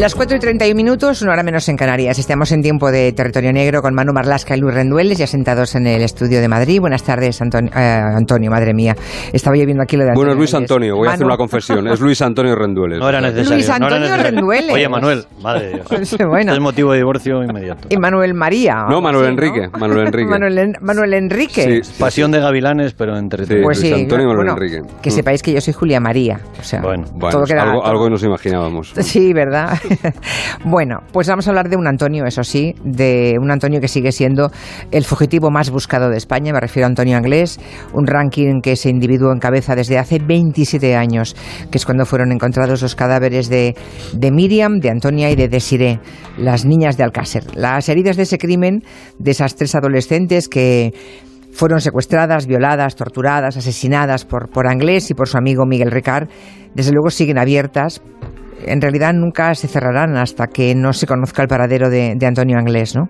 Las 4 y 31 minutos, una hora menos en Canarias. Estamos en tiempo de territorio negro con Manu Marlasca y Luis Rendueles, ya sentados en el estudio de Madrid. Buenas tardes, Antonio, eh, Antonio madre mía. Estaba yo viendo aquí lo de Antonio. Bueno, es Luis. Antonio, voy a hacer una confesión. Es Luis Antonio Rendueles. No era necesario. Luis no era Antonio necesario. Rendueles. Oye, Manuel, madre de Dios. Bueno. Es motivo de divorcio inmediato. Y Manuel María. No, Manuel Enrique, Manuel Enrique. Manuel, En- Manuel Enrique. Sí, Pasión de gavilanes, pero entre Sí. Pues Luis sí, Antonio y Manuel bueno, Enrique. que Mm. sepáis que yo soy Julia María. O sea, Bueno, Bueno, todo queda- algo, algo nos imaginábamos. Sí, ¿verdad? bueno, pues vamos a hablar de un Antonio, eso sí, de un Antonio que sigue siendo el fugitivo más buscado de España, me refiero a Antonio Anglés, un ranking que ese individuo encabeza desde hace 27 años, que es cuando fueron encontrados los cadáveres de, Miriam, de Antonia y de Desiré, las niñas de Alcácer. Las heridas de ese crimen, de esas tres adolescentes que fueron secuestradas, violadas, torturadas, asesinadas por, por Anglés y por su amigo Miguel Ricard, desde luego siguen abiertas. En realidad nunca se cerrarán hasta que no se conozca el paradero de, de Antonio Anglés. ¿no?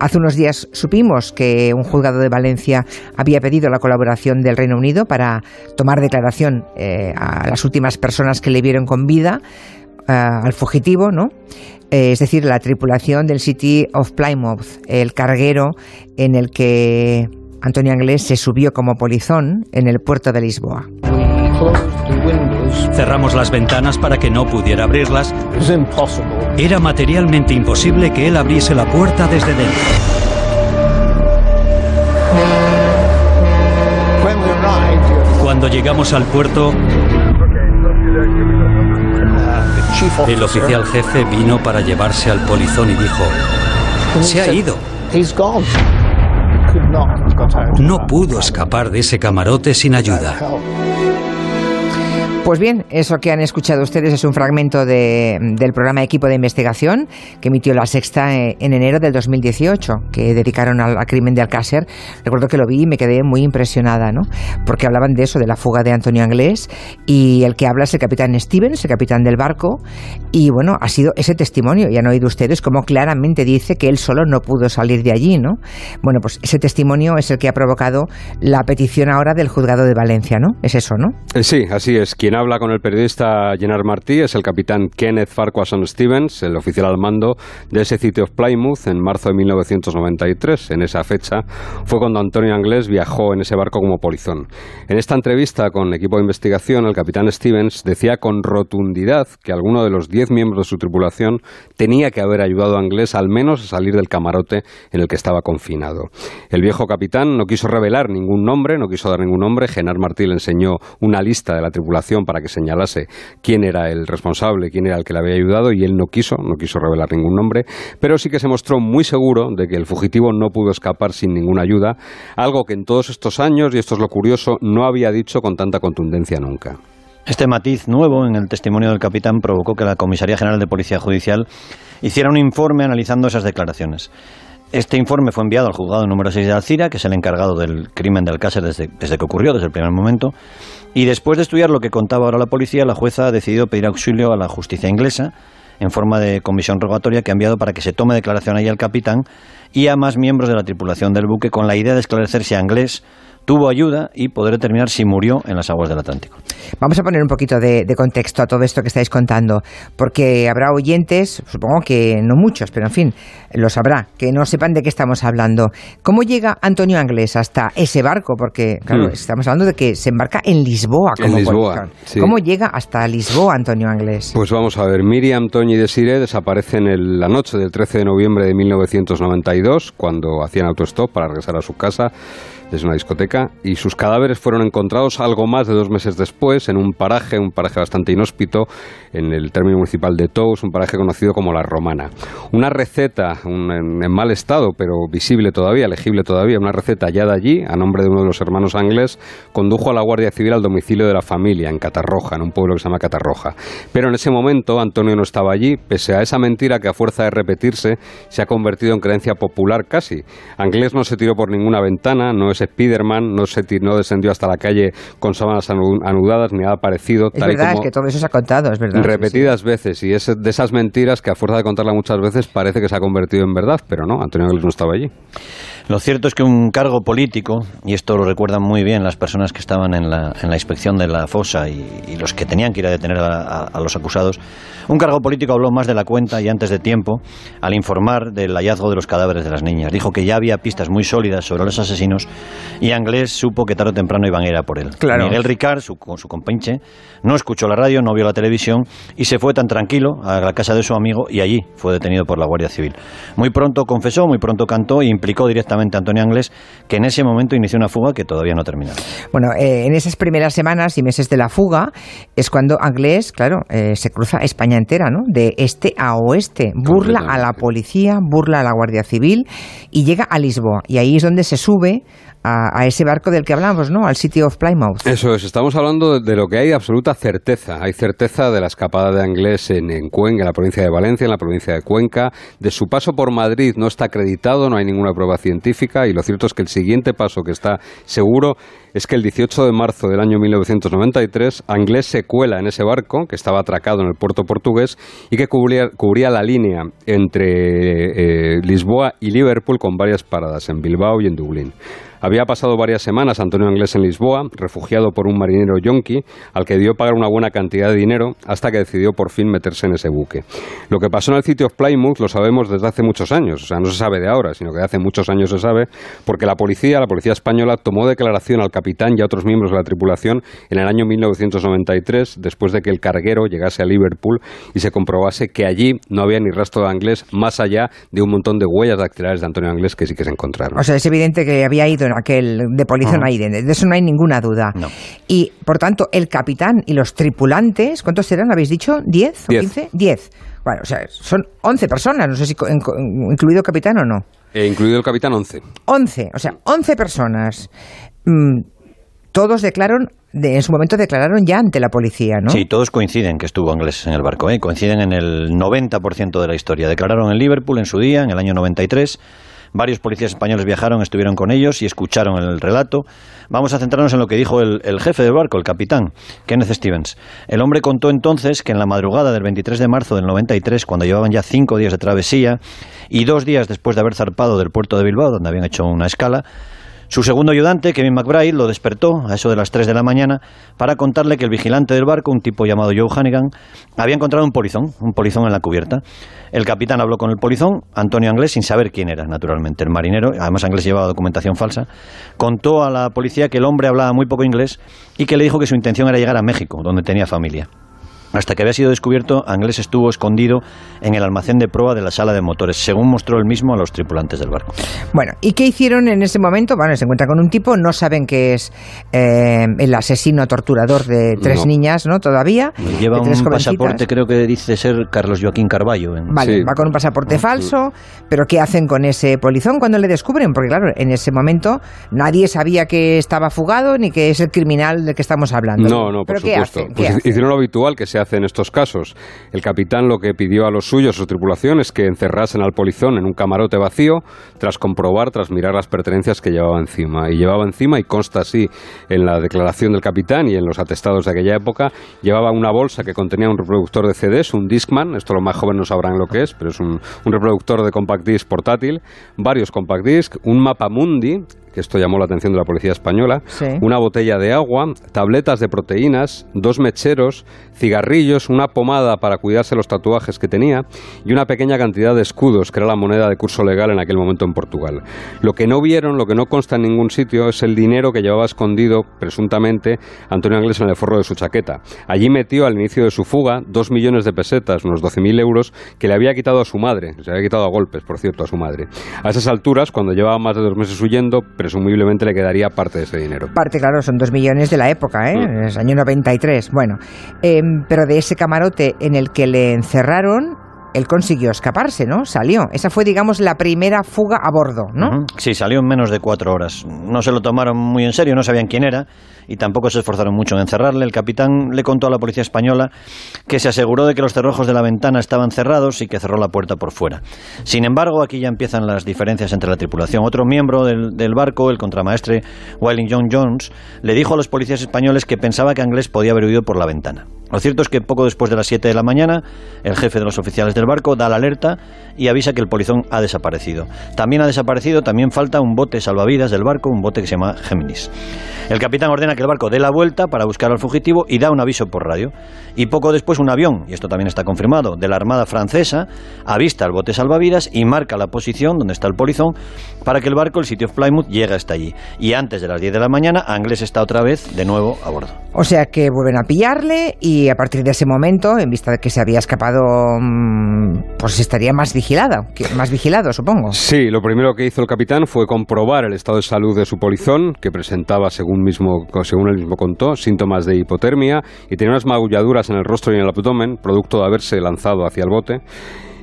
Hace unos días supimos que un juzgado de Valencia había pedido la colaboración del Reino Unido para tomar declaración eh, a las últimas personas que le vieron con vida, eh, al fugitivo, ¿no? Eh, es decir, la tripulación del City of Plymouth, el carguero en el que Antonio Anglés se subió como polizón en el puerto de Lisboa. Cerramos las ventanas para que no pudiera abrirlas. Era materialmente imposible que él abriese la puerta desde dentro. Cuando llegamos al puerto, el oficial jefe vino para llevarse al polizón y dijo, se ha ido. No pudo escapar de ese camarote sin ayuda. Pues bien, eso que han escuchado ustedes es un fragmento de- del programa Equipo de Investigación que emitió La Sexta eh, en enero del 2018, que dedicaron al, crimen de Alcácer. Recuerdo que lo vi y me quedé muy impresionada, ¿no? Porque hablaban de eso, de la fuga de Antonio Anglés, y el que habla es el capitán Stevens, el capitán del barco, y bueno, ha sido ese testimonio, y han oído ustedes cómo claramente dice que él solo no pudo salir de allí, ¿no? Bueno, pues ese testimonio es el que ha provocado la petición ahora del juzgado de Valencia, ¿no? Es eso, ¿no? Sí, así es. Quien habla con el periodista Gerard Martí es el capitán Kenneth Farquharson Stevens, el oficial al mando de ese City of Plymouth en marzo de 1993. En esa fecha fue cuando Antonio Anglés viajó en ese barco como polizón. En esta entrevista con equipo de investigación, el capitán Stevens decía con rotundidad que alguno de los diez miembros de su tripulación tenía que haber ayudado a Anglés al menos a salir del camarote en el que estaba confinado. El viejo capitán no quiso revelar ningún nombre, no quiso dar ningún nombre. Genard Martí le enseñó una lista de la tripulación para que señalase quién era el responsable, quién era el que le había ayudado y él no quiso, no quiso revelar ningún nombre, pero sí que se mostró muy seguro de que el fugitivo no pudo escapar sin ninguna ayuda, algo que en todos estos años, y esto es lo curioso, no había dicho con tanta contundencia nunca. Este matiz nuevo en el testimonio del capitán provocó que la Comisaría General de Policía Judicial hiciera un informe analizando esas declaraciones. Este informe fue enviado al juzgado número 6 de Alcira, que es el encargado del crimen de Alcácer desde, desde que ocurrió, desde el primer momento. Y después de estudiar lo que contaba ahora la policía, la jueza ha decidido pedir auxilio a la justicia inglesa en forma de comisión rogatoria que ha enviado para que se tome declaración ahí al capitán y a más miembros de la tripulación del buque con la idea de esclarecer si Anglés tuvo ayuda y poder determinar si murió en las aguas del Atlántico. Vamos a poner un poquito de, de contexto a todo esto que estáis contando, porque habrá oyentes, supongo que no muchos, pero en fin, lo sabrá, que no sepan de qué estamos hablando. ¿Cómo llega Antonio Anglés hasta ese barco? Porque, claro, Hmm. estamos hablando de que se embarca en Lisboa En como Lisboa, polizón. sí. ¿Cómo llega hasta Lisboa Antonio Anglés? Pues vamos a ver, Miriam, Toñi y Desiree desaparecen en la noche del 13 de noviembre de 1992, cuando hacían autostop para regresar a su casa desde una discoteca, y sus cadáveres fueron encontrados algo más de dos meses después en un paraje, un paraje bastante inhóspito, en el término municipal de Tous, un paraje conocido como La Romana. Una receta un- en, en mal estado, pero visible todavía, legible todavía, una receta hallada allí, a nombre de uno de los hermanos Anglés, condujo a la Guardia Civil al domicilio de la familia, en Catarroja, en un pueblo que se llama Catarroja. Pero en ese momento Antonio no estaba allí, pese a esa mentira que a fuerza de repetirse se ha convertido en creencia popular casi. Anglés no se tiró por ninguna ventana, no es Spiderman, no, se, no descendió hasta la calle con sábanas anudadas ni nada parecido. Es verdad, es que todo eso se ha contado, es verdad. Repetidas veces, y es de esas mentiras que a fuerza de contarla muchas veces parece que se ha convertido en verdad, pero no, Antonio Anglés no estaba allí. Lo cierto es que un cargo político, y esto lo recuerdan muy bien las personas que estaban en la, en la inspección de la fosa y, los que tenían que ir a detener a, los acusados, un cargo político habló más de la cuenta y antes de tiempo al informar del hallazgo de los cadáveres de las niñas. Dijo que ya había pistas muy sólidas sobre los asesinos y Anglés supo que tarde o temprano iban a ir a por él. Miguel Ricard, su, su compinche, no escuchó la radio, no vio la televisión y se fue tan tranquilo a la casa de su amigo y allí fue detenido por la Guardia Civil. Muy pronto confesó, muy pronto cantó e implicó directamente Antonio Anglés, que en ese momento inició una fuga que todavía no ha terminado. Bueno, eh, en esas primeras semanas y meses de la fuga es cuando Anglés, claro, eh, se cruza España entera, ¿no? De este a oeste, burla a la policía, burla a la Guardia Civil y llega a Lisboa. Y ahí es donde se sube a, ese barco del que hablamos, ¿no? Al City of Plymouth. Eso es, estamos hablando de, lo que hay absoluta certeza. Hay certeza de la escapada de Anglés en, en, Cuenca, en la provincia de Valencia, en la provincia de Cuenca. De su paso por Madrid no está acreditado, no hay ninguna prueba científica y lo cierto es que el siguiente paso que está seguro es que el 18 de marzo del año 1993 Anglés se cuela en ese barco que estaba atracado en el puerto portugués y que cubría, la línea entre eh, Lisboa y Liverpool con varias paradas en Bilbao y en Dublín. Había pasado varias semanas Antonio Anglés en Lisboa, refugiado por un marinero yonki, al que dio pagar una buena cantidad de dinero hasta que decidió por fin meterse en ese buque. Lo que pasó en el sitio of Plymouth lo sabemos desde hace muchos años, o sea, no se sabe de ahora, sino que de hace muchos años se sabe, porque la policía, la policía española, tomó declaración al capitán y a otros miembros de la tripulación en el año 1993, después de que el carguero llegase a Liverpool y se comprobase que allí no había ni rastro de Anglés, más allá de un montón de huellas dactilares de Antonio Anglés que sí que se encontraron. O sea, es evidente que había ido en aquel de policía no de eso no hay ninguna duda. Y, por tanto, el capitán y los tripulantes, ¿cuántos serán? ¿Habéis dicho? ¿10 o 15? 10. Bueno, o sea, son 11 personas, no sé si incluido el capitán o no. Eh, incluido el capitán, 11. 11, o sea, 11 personas. Mm, todos declararon en su momento declararon ya ante la policía, ¿no? Sí, todos coinciden que estuvo inglés en el barco, ¿eh? coinciden en el 90% de la historia. Declararon en Liverpool en su día, en el año 93, Varios policías españoles viajaron, estuvieron con ellos y escucharon el relato. Vamos a centrarnos en lo que dijo el, jefe del barco, el capitán, Kenneth Stevens. El hombre contó entonces que en la madrugada del 23 de marzo del 93, cuando llevaban ya cinco días de travesía y dos días después de haber zarpado del puerto de Bilbao, donde habían hecho una escala, su segundo ayudante, Kevin McBride, lo despertó a eso de las 3 de la mañana para contarle que el vigilante del barco, un tipo llamado Joe Hannigan, había encontrado un polizón, un polizón en la cubierta. El capitán habló con el polizón, Antonio Anglés, sin saber quién era, naturalmente. El marinero, además Anglés llevaba documentación falsa, contó a la policía que el hombre hablaba muy poco inglés y que le dijo que su intención era llegar a México, donde tenía familia. Hasta que había sido descubierto, Anglés estuvo escondido en el almacén de prueba de la sala de motores, según mostró él mismo a los tripulantes del barco. Bueno, ¿y qué hicieron en ese momento? Bueno, se encuentra con un tipo, no saben que es eh, el asesino torturador de tres niñas, ¿no? Todavía. Lleva un pasaporte, creo que dice ser Carlos Joaquín Carballo. Vale, va con un pasaporte falso, pero ¿qué hacen con ese polizón cuando le descubren? Porque claro, en ese momento nadie sabía que estaba fugado ni que es el criminal del que estamos hablando. No, no, por supuesto. Pues hicieron lo habitual que se hace en estos casos. El capitán lo que pidió a los suyos, su tripulación, es que encerrasen al polizón en un camarote vacío tras comprobar, tras mirar las pertenencias que llevaba encima. Y llevaba encima, y consta así en la declaración del capitán y en los atestados de aquella época, llevaba una bolsa que contenía un reproductor de CDs, un Discman, esto los más jóvenes no sabrán lo que es, pero es un, un reproductor de compact disc portátil, varios compact disc, un mapa mundi, que esto llamó la atención de la policía española, una botella de agua, tabletas de proteínas, dos mecheros, cigarrillos, una pomada para cuidarse los tatuajes que tenía y una pequeña cantidad de escudos, que era la moneda de curso legal en aquel momento en Portugal. Lo que no vieron, lo que no consta en ningún sitio, es el dinero que llevaba escondido, presuntamente, Antonio Anglés en el forro de su chaqueta. Allí metió al inicio de su fuga dos millones de pesetas, unos 12.000 euros, que le había quitado a su madre, se había quitado a golpes, por cierto, a su madre. A esas alturas, cuando llevaba más de dos meses huyendo, presumiblemente le quedaría parte de ese dinero. Parte, claro, son dos millones de la época, ¿eh? Mm. En el año 93. Bueno, em, pero de ese camarote en el que le encerraron, él consiguió escaparse, ¿no? Salió. Esa fue, digamos, la primera fuga a bordo, ¿no? Sí, salió en menos de cuatro horas. No se lo tomaron muy en serio, no sabían quién era y tampoco se esforzaron mucho en encerrarle. El capitán le contó a la policía española que se aseguró de que los cerrojos de la ventana estaban cerrados y que cerró la puerta por fuera. Sin embargo, aquí ya empiezan las diferencias entre la tripulación. Otro miembro del, barco, el contramaestre Wellington Jones, le dijo a los policías españoles que pensaba que Anglés podía haber huido por la ventana. Lo cierto es que poco después de las 7 de la mañana, el jefe de los oficiales del barco da la alerta y avisa que el polizón ha desaparecido. También ha desaparecido, también falta un bote salvavidas del barco, un bote que se llama Géminis. El capitán ordena que el barco dé la vuelta para buscar al fugitivo y da un aviso por radio. Y poco después un avión, y esto también está confirmado, de la Armada Francesa avista el bote salvavidas y marca la posición donde está el polizón para que el barco, el City of Plymouth, llegue hasta allí. Y antes de las 10 de la mañana, Anglés está otra vez de nuevo a bordo. O sea que vuelven a pillarle y a partir de ese momento, en vista de que se había escapado, mm, pues estaría más vigilado, que- más vigilado, supongo. Sí, lo primero que hizo el capitán fue comprobar el estado de salud de su polizón, que presentaba, según, mismo, según él mismo contó, síntomas de hipotermia y tenía unas magulladuras en el rostro y en el abdomen, producto de haberse lanzado hacia el bote.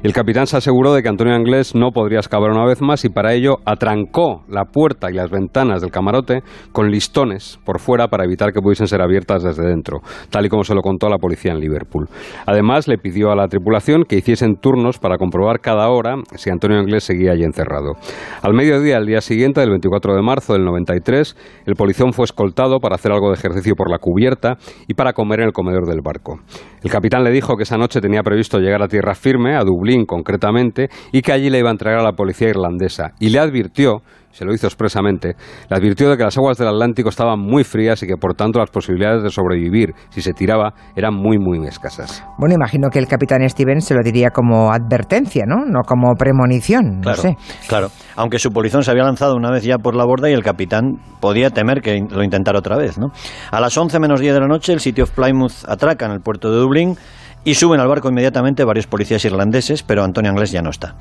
El capitán se aseguró de que Antonio Anglés no podría escapar una vez más y para ello atrancó la puerta y las ventanas del camarote con listones por fuera para evitar que pudiesen ser abiertas desde dentro, tal y como se lo contó a la policía en Liverpool. Además, le pidió a la tripulación que hiciesen turnos para comprobar cada hora si Antonio Anglés seguía allí encerrado. Al mediodía del día siguiente, del 24 de marzo del 93, el polizón fue escoltado para hacer algo de ejercicio por la cubierta y para comer en el comedor del barco. El capitán le dijo que esa noche tenía previsto llegar a tierra firme, a Dublín concretamente, y que allí le iba a entregar a la policía irlandesa. Y le advirtió, se lo hizo expresamente, le advirtió de que las aguas del Atlántico estaban muy frías y que por tanto las posibilidades de sobrevivir si se tiraba eran muy muy escasas. Bueno, imagino que el capitán Stevens se lo diría como advertencia, ¿no? No como premonición, Claro, no sé. claro. Aunque su polizón se había lanzado una vez ya por la borda y el capitán podía temer que lo intentara otra vez, ¿no? A las 11 menos 10 de la noche, el City of Plymouth atraca en el puerto de Dublín y suben al barco inmediatamente varios policías irlandeses, pero Antonio Anglés ya no está.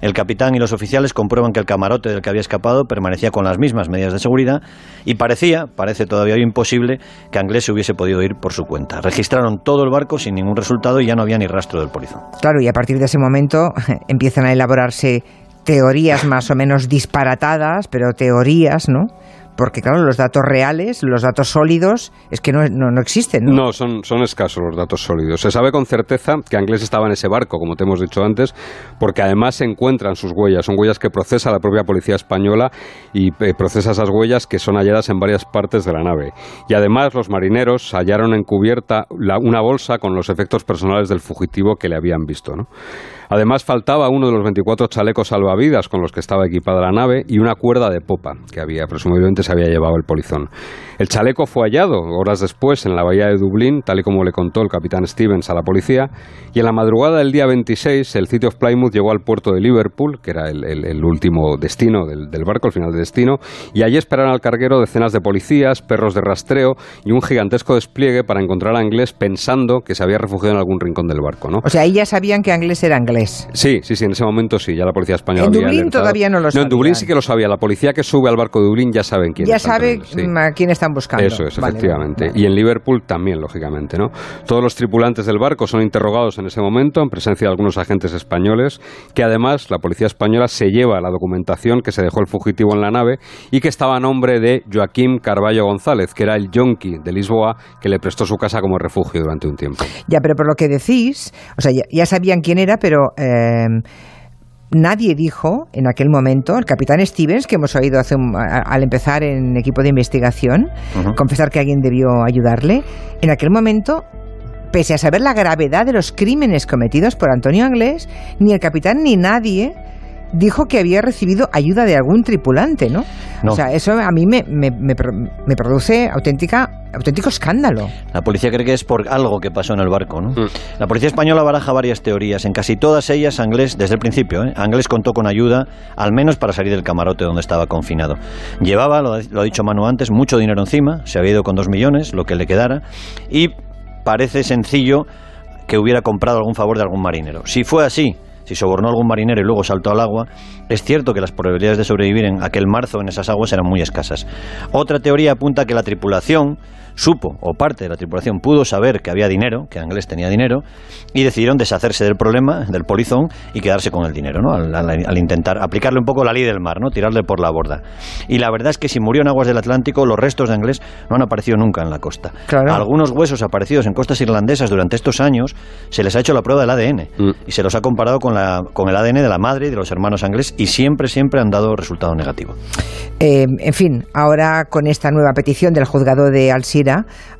El capitán y los oficiales comprueban que el camarote del que había escapado permanecía con las mismas medidas de seguridad y parecía, parece todavía imposible, que Anglés se hubiese podido ir por su cuenta. Registraron todo el barco sin ningún resultado y ya no había ni rastro del polizón. Claro, y a partir de ese momento empiezan a elaborarse teorías más o menos disparatadas, pero teorías, ¿no? Porque claro, los datos reales, los datos sólidos, es que no, no, no existen, ¿no? No, son, son escasos los datos sólidos. Se sabe con certeza que Anglés estaba en ese barco, como te hemos dicho antes, porque además se encuentran sus huellas. Son huellas que procesa la propia policía española y eh, procesa esas huellas que son halladas en varias partes de la nave. Y además los marineros hallaron encubierta la- una bolsa con los efectos personales del fugitivo que le habían visto. ¿no? Además faltaba uno de los 24 chalecos salvavidas con los que estaba equipada la nave y una cuerda de popa que había presumiblemente se había llevado el polizón. El chaleco fue hallado horas después en la bahía de Dublín, tal y como le contó el capitán Stevens a la policía, y en la madrugada del día 26 el City of Plymouth llegó al puerto de Liverpool, que era el, último destino del, del barco, el final de destino, y allí esperaron al carguero decenas de policías, perros de rastreo y un gigantesco despliegue para encontrar a Inglés pensando que se había refugiado en algún rincón del barco. ¿no? O sea, ahí ya sabían que Anglés era inglés. Sí, sí, sí, en ese momento sí, ya la policía española En había Dublín alertado. todavía no lo No, en Dublín sí que lo sabía. La policía que sube al barco de Dublín ya saben quién ya sabe sí. a quién están buscando. Eso es, Vale, efectivamente. vale. Y en Liverpool también, lógicamente, ¿no? Todos los tripulantes del barco son interrogados en ese momento en presencia de algunos agentes españoles, que además la policía española se lleva la documentación que se dejó el fugitivo en la nave y que estaba a nombre de Joaquín Carballo González, que era el yonki de Lisboa que le prestó su casa como refugio durante un tiempo. Ya, pero por lo que decís, o sea, ya, ya sabían quién era, pero eh, nadie dijo en aquel momento, el capitán Stevens, que hemos oído hace un- a- al empezar en equipo de investigación, confesar que alguien debió ayudarle, en aquel momento, pese a saber la gravedad de los crímenes cometidos por Antonio Anglés, ni el capitán ni nadie dijo que había recibido ayuda de algún tripulante, ¿no? No. O sea, eso a mí me, me- me pro- me produce auténtica, auténtico escándalo. La policía cree que es por algo que pasó en el barco, ¿no? Mm. La policía española baraja varias teorías. En casi todas ellas, Anglés, desde el principio, ¿eh? Anglés contó con ayuda, al menos para salir del camarote donde estaba confinado. Llevaba, lo, ha- lo ha dicho Manu antes, mucho dinero encima, se había ido con dos millones, lo que le quedara, y parece sencillo que hubiera comprado algún favor de algún marinero. Si fue así, si sobornó a algún marinero y luego saltó al agua, es cierto que las probabilidades de sobrevivir en aquel marzo en esas aguas eran muy escasas. Otra teoría apunta que la tripulación supo, o parte de la tripulación pudo saber que había dinero, que Anglés tenía dinero, y decidieron deshacerse del problema, del polizón, y quedarse con el dinero, ¿no? Al, al- al intentar aplicarle un poco la ley del mar, ¿no? Tirarle por la borda. Y la verdad es que si murió en aguas del Atlántico, los restos de Anglés no han aparecido nunca en la costa. Claro. Algunos huesos aparecidos en costas irlandesas durante estos años se les ha hecho la prueba del ADN Mm. y se los ha comparado con, la, con el ADN de la madre y de los hermanos Anglés y siempre, siempre han dado resultado negativo. Eh, en fin, ahora con esta nueva petición del juzgado de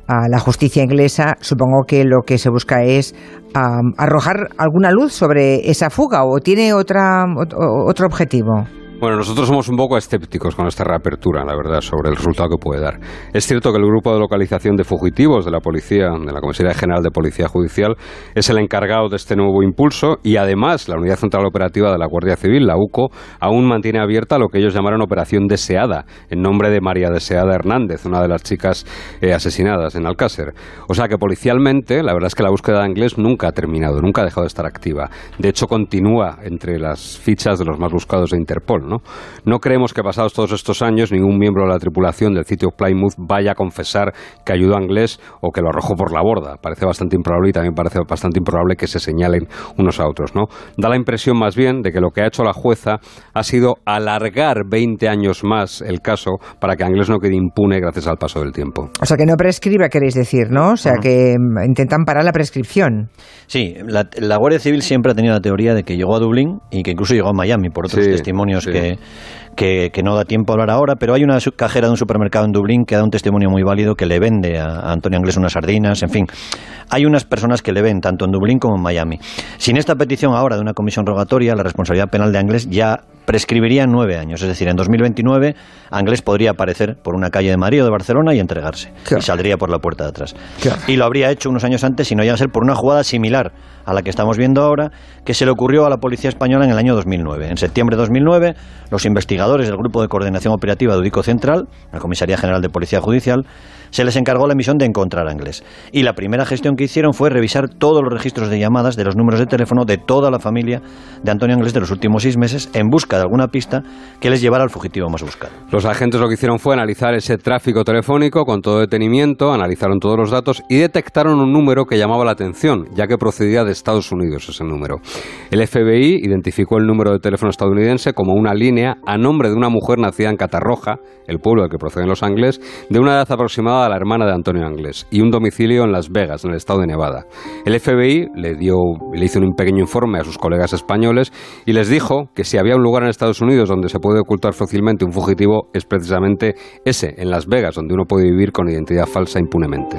A la justicia inglesa, supongo que lo que se busca es am, arrojar alguna luz sobre esa fuga o tiene otra, ot- otro objetivo. Bueno, nosotros somos un poco escépticos con esta reapertura, la verdad, sobre el resultado que puede dar. Es cierto que el grupo de localización de fugitivos de la policía, de la Comisaría General de Policía Judicial, es el encargado de este nuevo impulso y además la Unidad Central Operativa de la Guardia Civil, la UCO, aún mantiene abierta lo que ellos llamaron Operación Deseada, en nombre de María Deseada Hernández, una de las chicas eh, asesinadas en Alcácer. O sea que policialmente, la verdad es que la búsqueda de inglés nunca ha terminado, nunca ha dejado de estar activa. De hecho, continúa entre las fichas de los más buscados de Interpol. ¿No? No creemos que pasados todos estos años ningún miembro de la tripulación del sitio Plymouth vaya a confesar que ayudó a Inglés o que lo arrojó por la borda. Parece bastante improbable y también parece bastante improbable que se señalen unos a otros. ¿no? Da la impresión más bien de que lo que ha hecho la jueza ha sido alargar 20 años más el caso para que Inglés no quede impune gracias al paso del tiempo. O sea, que no prescribe, queréis decir, ¿no? O sea, que mm, intentan parar la prescripción. Sí, la, la Guardia Civil siempre ha tenido la teoría de que llegó a Dublín y que incluso llegó a Miami por otros Sí, testimonios sí. que, que, que no da tiempo a hablar ahora, pero hay una cajera de un supermercado en Dublín que da un testimonio muy válido que le vende a, a Antonio Anglés unas sardinas, en fin. Hay unas personas que le ven tanto en Dublín como en Miami. Sin esta petición ahora de una comisión rogatoria, la responsabilidad penal de Anglés ya prescribiría nueve años. Es decir, en 2029 Anglés podría aparecer por una calle de Madrid o de Barcelona y entregarse. Claro. Y saldría por la puerta de atrás. Claro. Y lo habría hecho unos años antes si no llega a ser por una jugada similar a la que estamos viendo ahora, que se le ocurrió a la Policía Española en el año 2009. En septiembre de 2009, los investigadores del Grupo de Coordinación Operativa de Udico Central, la Comisaría General de Policía Judicial, se les encargó la misión de encontrar a Anglés. Y la primera gestión que hicieron fue revisar todos los registros de llamadas de los números de teléfono de toda la familia de Antonio Anglés de los últimos seis meses en busca de alguna pista que les llevara al fugitivo más buscado. Los agentes lo que hicieron fue analizar ese tráfico telefónico con todo detenimiento, analizaron todos los datos y detectaron un número que llamaba la atención, ya que procedía de Estados Unidos ese número. El FBI identificó el número de teléfono estadounidense como una a nombre de una mujer nacida en Catarroja, el pueblo del que proceden los Anglés, de una edad aproximada a la hermana de Antonio Anglés, y un domicilio en Las Vegas, en el estado de Nevada. El FBI le, dio, le hizo un pequeño informe a sus colegas españoles y les dijo que si había un lugar en Estados Unidos donde se puede ocultar fácilmente un fugitivo es precisamente ese, en Las Vegas, donde uno puede vivir con identidad falsa impunemente.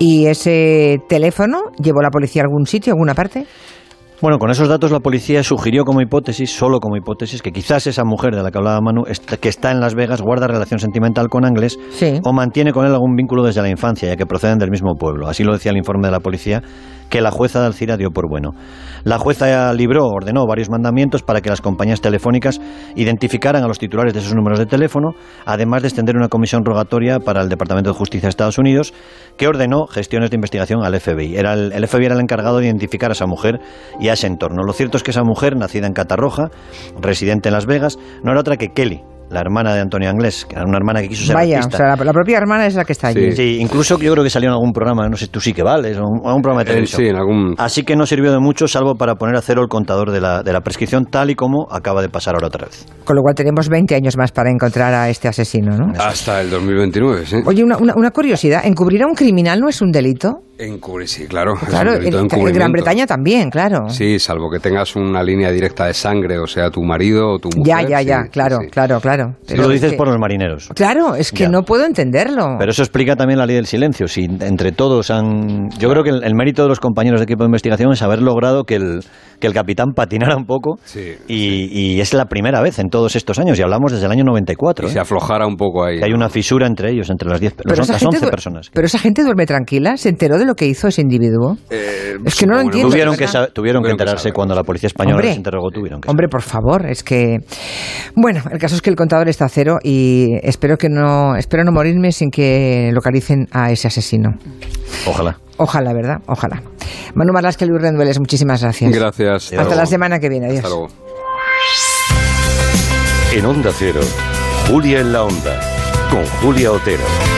¿Y ese teléfono llevó la policía a algún sitio, a alguna parte? Bueno, con esos datos la policía sugirió como hipótesis, solo como hipótesis, que quizás esa mujer de la que hablaba Manu, que está en Las Vegas, guarda relación sentimental con Anglés Sí. o mantiene con él algún vínculo desde la infancia, ya que proceden del mismo pueblo. Así lo decía el informe de la policía, que la jueza de Alcira dio por bueno. La jueza libró, ordenó varios mandamientos para que las compañías telefónicas identificaran a los titulares de esos números de teléfono, además de extender una comisión rogatoria para el Departamento de Justicia de Estados Unidos, que ordenó gestiones de investigación al FBI. Era el, el FBI era el encargado de identificar a esa mujer y a ese entorno. Lo cierto es que esa mujer, nacida en Catarroja, residente en Las Vegas, no era otra que Kelly, la hermana de Antonio Anglés, que era una hermana que quiso ser Vaya, o sea, la, la propia hermana es la que está allí. Sí, incluso yo creo que salió en algún programa, no sé, tú sí que vales, o un, algún programa de Eh, televisión. sí, en algún... Así que no sirvió de mucho, salvo para poner a cero el contador de la, de la prescripción, tal y como acaba de pasar ahora otra vez. Con lo cual tenemos 20 años más para encontrar a este asesino, ¿no? Hasta el 2029, sí. Oye, una, una- una curiosidad, ¿encubrir a un criminal no es un delito? Encubrir, sí, claro. Claro, en, Gran. Bretaña también, claro. Sí, salvo que tengas una línea directa de sangre, o sea, tu marido o tu mujer. ya, ya, sí, ya, sí, claro, sí. claro, claro. Tú lo es dices que- por los marineros. Claro, es que Ya. no puedo entenderlo. Pero eso explica también la ley del silencio. Si entre todos han. Yo creo que el, el mérito de los compañeros de equipo de investigación es haber logrado que el, que el capitán patinara un poco. Sí, y, y es la primera vez en todos estos años, y hablamos desde el año 94. Y ¿eh? se aflojara un poco ahí. Que hay una fisura entre ellos, entre las 10 pero las esa, 11 gente, du- personas. pero esa gente duerme tranquila, se enteró de lo que hizo ese individuo. Eh, Es que no lo entiendo, Tuvieron que, tuvieron que Tuvieron que enterarse saber. cuando la policía española Hombre, les interrogó, tuvieron que Hombre, por favor, es que bueno, el caso es que el contador está a cero y espero que no espero no morirme sin que localicen a ese asesino. Ojalá. Ojalá, ¿verdad? Ojalá. Manu Marlasque, Luis Rendueles, muchísimas gracias. Gracias. Hasta Hasta la semana que viene. Adiós. Hasta luego. En Onda Cero, Julia en la Onda, con Julia Otero.